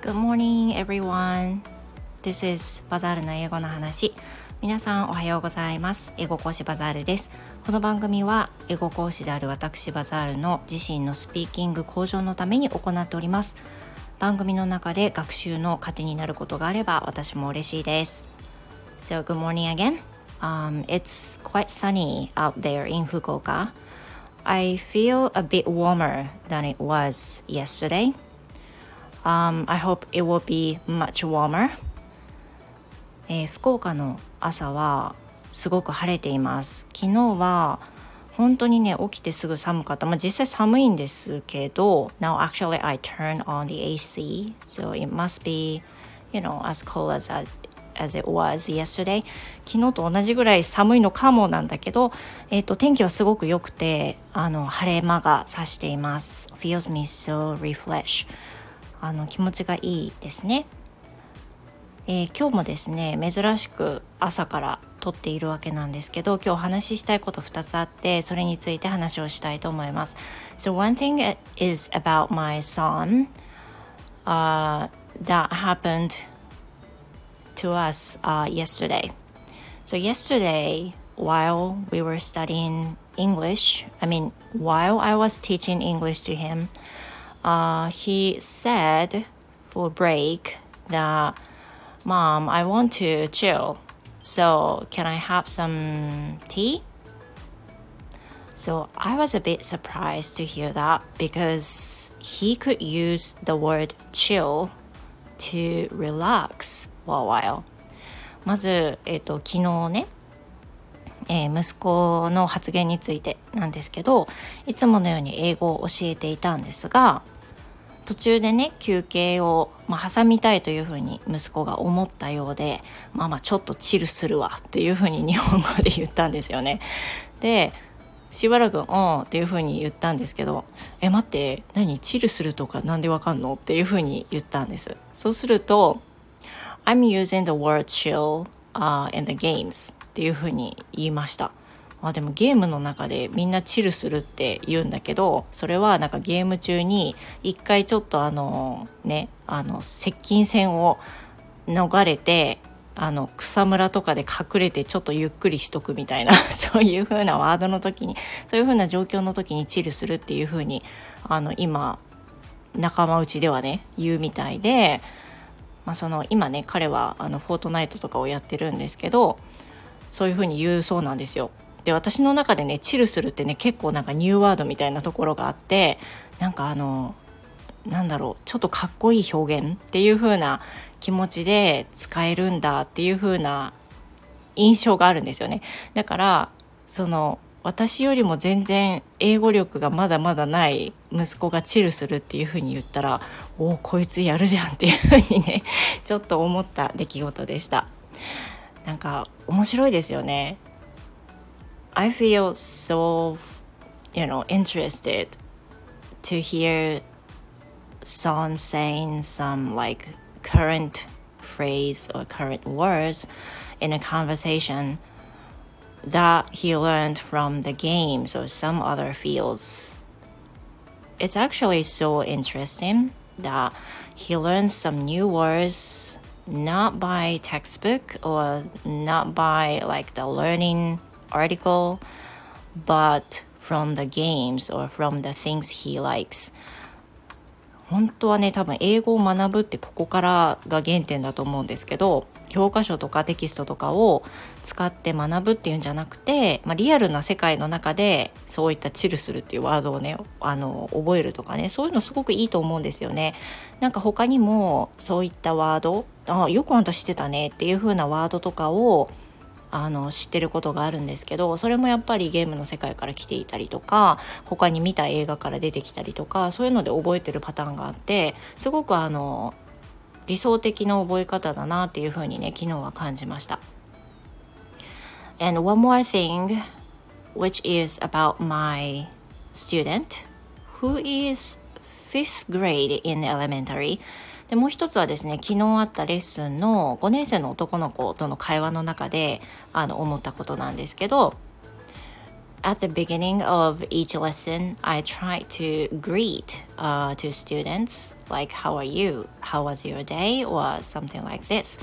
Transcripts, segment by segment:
Good morning everyone. This is バザールの英語の話。皆さんおはようございます。英語講師バザールです。この番組は英語講師である私バザールの自身のスピーキング向上のために行っております。番組の中で学習の糧になることがあれば私も嬉しいです。So good morning again. Um, it's quite sunny out there in Fukuoka. I feel a bit warmer than it was yesterday. Um, I hope it will be much warmer. えー、福岡の朝はすごく晴れています。昨日は本当にね起きてすぐ寒かった。まあ実際寒いんですけど、Now actually I turn on the AC, so it must be, you know, as cold as as it was yesterday 昨日と同じぐらい寒いのかもなんだけど、えっーと、天気はすごく良くてあの晴れ間が差しています feels me so refreshed. あの気持ちがいいですね、えー、今日もですね珍しく朝から撮っているわけなんですけど今日お話ししたいこと2つあってそれについて話をしたいと思います So one thing is about my son、uh, that happened to us uh, yesterday. So, yesterday, while we were studying English, I mean, while I was teaching English to him, uh, he said for break that, Mom, I want to chill. So, can I have some tea? So I was a bit surprised to hear that because he could use the word chill to relax for a while まず、えーと、昨日ね、えー、息子の発言についてなんですけどいつものように英語を教えていたんですが 途中でね休憩を、まあ、挟みたいというふうに息子が思ったようで「まあまあちょっとチルするわ」っていうふうに 日本語で言ったんですよね。でしばらく「うん」っていうふうに言ったんですけど「え待って何チルするとかなんでわかんの?」っていうふうに言ったんです。そうすると I'm using the word chill、uh, in the games っていうふうに言いました。あでもゲームの中でみんなチルするって言うんだけどそれはなんかゲーム中に一回ちょっとあのねあの接近戦を逃れてあの草むらとかで隠れてちょっとゆっくりしとくみたいな そういう風なワードの時にそういう風な状況の時にチルするっていう風にあの今仲間内ではね言うみたいでまあ、その今ね彼はあのフォートナイトとかをやってるんですけどそういうふうに言うそうなんですよ。で私の中でねチルするってね結構なんかニューワードみたいなところがあってなんかあのなんだろうちょっとかっこいい表現っていう風な気持ちで使えるんだっていう風な印象があるんですよね。だからその私よりも全然英語力がまだまだない息子がチルするっていうふうに言ったらおおこいつやるじゃんっていうふうにねちょっと思った出来事でしたなんか面白いですよね I feel so you know interested to hear Son saying some like current phrase or current words in a conversation that he learned from the games or some other fields. It's actually so interesting that he learns some new words not by textbook or not by like the learning article, but from the games or from the things he likes. 本当はね多分英語を学ぶってここからが原点だと思うんですけど教科書とかテキストとかを使って学ぶっていうんじゃなくて、まあ、リアルな世界の中でそういったチルするっていうワードをねあの覚えるとかねそういうのすごくいいと思うんですよね。なんか他にもそういったワードあよくあんた知ってたねっていう風なワードとかをあの知ってることがあるんですけどそれもやっぱりゲームの世界から来ていたりとか他に見た映画から出てきたりとかそういうので覚えてるパターンがあってすごくあの理想的な覚え方だなっていうふうにね昨日は感じました。And one more thing which is about my student who is fifth grade in elementary でもう一つはですね昨日あったレッスンの5年生の男の子との会話の中であの思ったことなんですけど at the beginning of each lesson, I try to greet uh, to students like, "How are you? How was your day?" or something like this.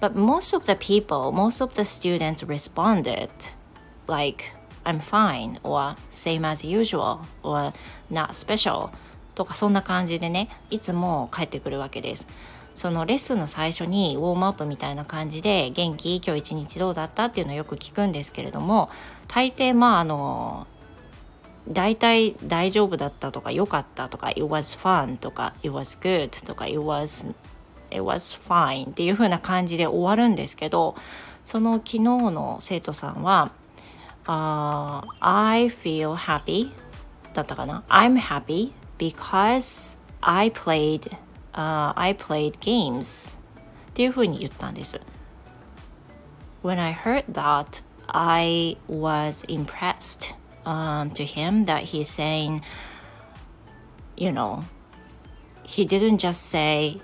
But most of the people, most of the students responded like, "I'm fine" or "Same as usual" or "Not special." とかそんな感じでねいつも帰ってくるわけです。そのレッスンの最初にウォームアップみたいな感じで元気？今日一日どうだった？っていうのをよく聞くんですけれども大抵まああの大体大丈夫だったとか良かったとか It was fun とか It was good とか It was, It was fine っていう風な感じで終わるんですけどその昨日の生徒さんは、uh, I feel happy だったかな？I'm happy because I played uh, I played games っていうふうに言ったんです。When I heard that, I was impressed um, to him that he's saying, you know, he didn't just say,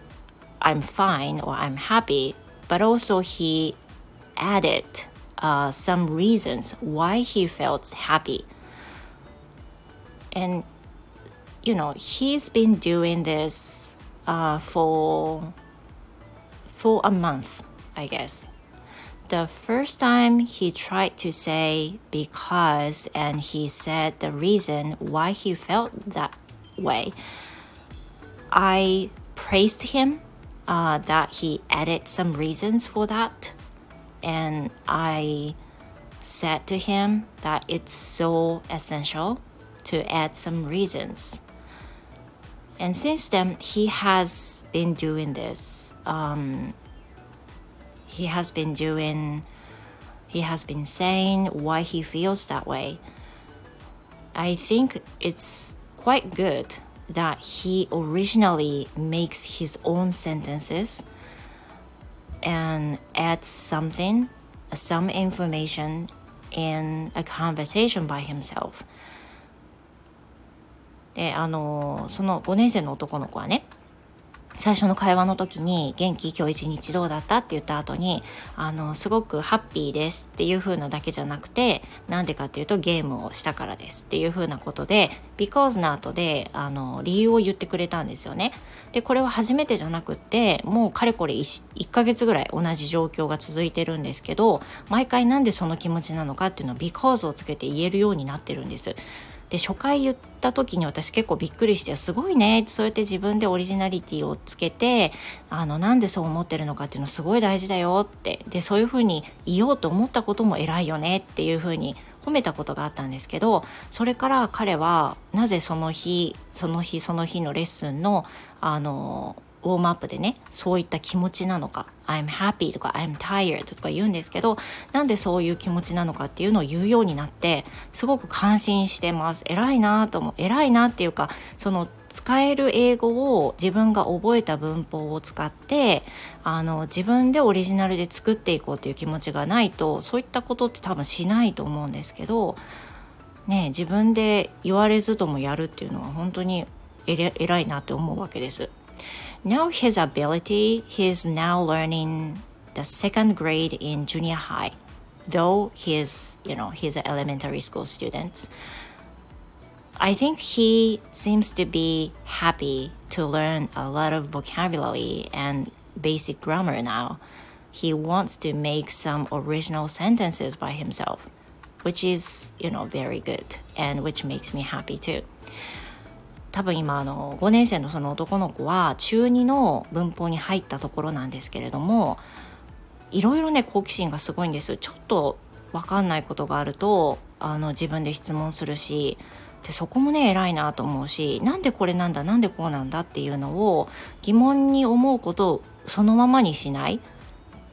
I'm fine or I'm happy, but also he added uh, some reasons why he felt happy. And, you know, he's been doing this uh, for for a month, I guess. The first time he tried to say because and he said the reason why he felt that way. I praised him uh, that he added some reasons for that, and I said to him that it's so essential to add some reasons and since then, he has been doing this. Um, he has been doing, he has been saying why he feels that way. I think it's quite good that he originally makes his own sentences and adds something, some information in a conversation by himself. であのその5年生の男の子はね最初の会話の時に「元気？今日一日どうだった?」って言った後にあのすごくハッピーですっていう風なだけじゃなくてなんでかっていうとゲームをしたからですっていう風なことで because の後であの理由を言ってくれたんですよね。でこれは初めてじゃなくってもうかれこれ 1, 1ヶ月ぐらい同じ状況が続いてるんですけど毎回なんでその気持ちなのかっていうのを because をつけて言えるようになってるんです。で初回言った時に私結構びっくりしてすごいねってそうやって自分でオリジナリティをつけてあのなんでそう思ってるのかっていうのすごい大事だよって。でそういうふうに言おうと思ったことも偉いよねっていうふうに褒めたことがあったんですけどそれから彼はなぜその日その日その日のレッスンのあのウォームアップでねそういった気持ちなのか I'm happy とか I'm tired とか言うんですけどなんでそういう気持ちなのかっていうのを言うようになってすごく感心してます偉いなと思う偉いなっていうかその使える英語を自分が覚えた文法を使ってあの自分でオリジナルで作っていこうという気持ちがないとそういったことって多分しないと思うんですけどね自分で言われずともやるっていうのは本当に偉いなって思うわけです。Now his ability, he's now learning the second grade in junior high, though he's, you know, he's an elementary school student. I think he seems to be happy to learn a lot of vocabulary and basic grammar now. He wants to make some original sentences by himself, which is, you know, very good and which makes me happy too. 多分今あの5年生のその男の子は中2の文法に入ったところなんですけれどもいろいろね好奇心がすごいんですちょっと分かんないことがあるとあの自分で質問するしでそこもね偉いなと思うしなんでこれなんだなんでこうなんだっていうのを疑問に思うことをそのままにしない。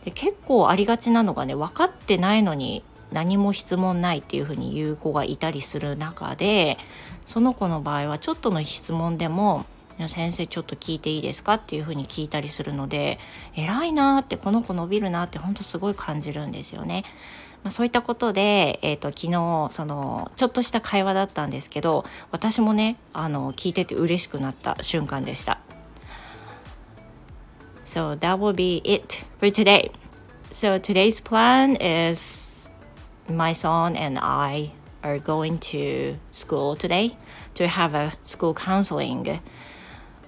で結構ありがちなのがね分かってないのに何も質問ないっていうふうに言う子がいたりする中でその子の場合はちょっとの質問でも先生ちょっと聞いていいですか？っていうふうに聞いたりするので偉いなってこの子伸びるなって本当すごい感じるんですよね。まあ、そういったことで、えーと、昨日そのちょっとした会話だったんですけど私もねあの聞いてて嬉しくなった瞬間でした。So that will be it for today. So today's plan is my son and I are going to school today to have a school counseling,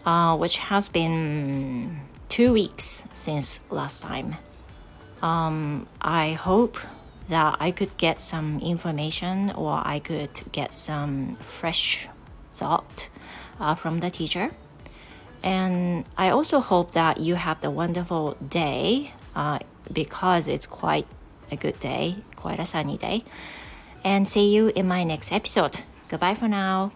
uh, which has been two weeks since last time. Um, I hope that I could get some information or I could get some fresh thought uh, from the teacher. And I also hope that you have a wonderful day uh, because it's quite a good day, quite a sunny day. And see you in my next episode. Goodbye for now.